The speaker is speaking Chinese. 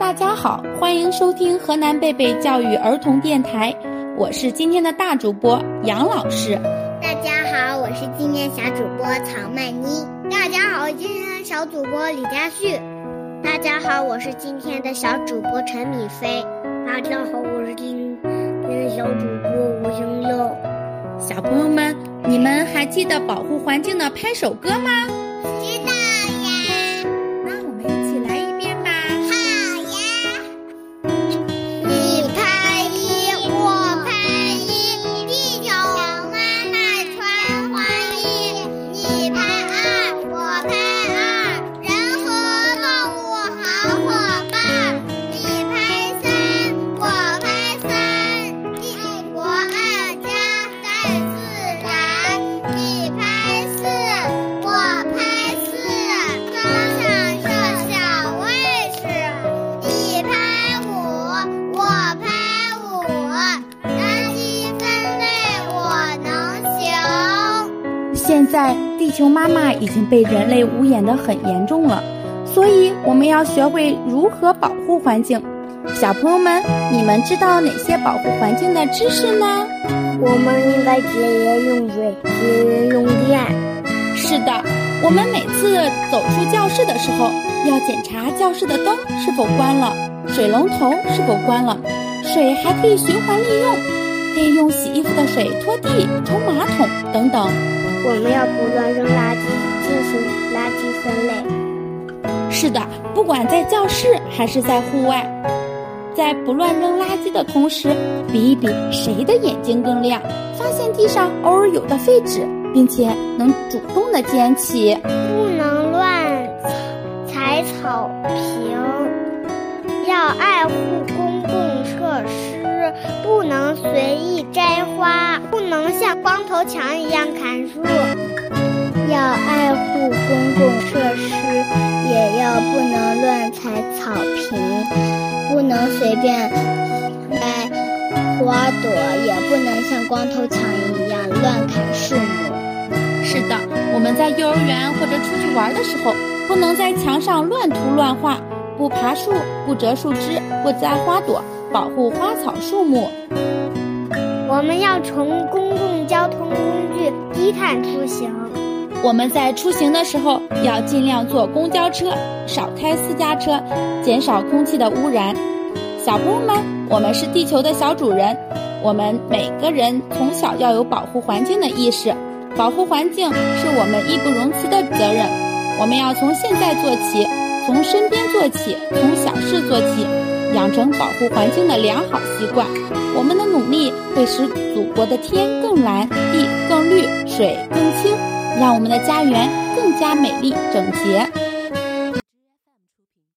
大家好，欢迎收听河南贝贝教育儿童电台，我是今天的大主播杨老师。大家好，我是今天小主播曹曼妮。大家好，我今天的小主播李佳旭。大家好，我是今天的小主播陈米飞。大家好，我是今天的小主播吴星耀。小朋友们，你们还记得保护环境的拍手歌吗？现在地球妈妈已经被人类污染的很严重了，所以我们要学会如何保护环境。小朋友们，你们知道哪些保护环境的知识呢？我们应该节约用水，节约用电。是的，我们每次走出教室的时候，要检查教室的灯是否关了，水龙头是否关了，水还可以循环利用，可以用洗衣服的水拖地、冲马桶等等。我们要不乱扔垃圾，进行垃圾分类。是的，不管在教室还是在户外，在不乱扔垃圾的同时，比一比谁的眼睛更亮，发现地上偶尔有的废纸，并且能主动的捡起。不能乱踩草坪，要爱护能像光头强一样砍树。要爱护公共设施，也要不能乱踩草坪，不能随便摘花朵，也不能像光头强一样乱砍树木。是的，我们在幼儿园或者出去玩的时候，不能在墙上乱涂乱画，不爬树，不折树枝，不摘花朵，保护花草树木。我们要乘公共交通工具低碳出行。我们在出行的时候要尽量坐公交车，少开私家车，减少空气的污染。小朋友们，我们是地球的小主人，我们每个人从小要有保护环境的意识。保护环境是我们义不容辞的责任，我们要从现在做起，从身边做起，从小事做起，养成保护环境的良好习惯。我们的努力会使祖国的天更蓝，地更绿，水更清。让我们的家园更加美丽整洁。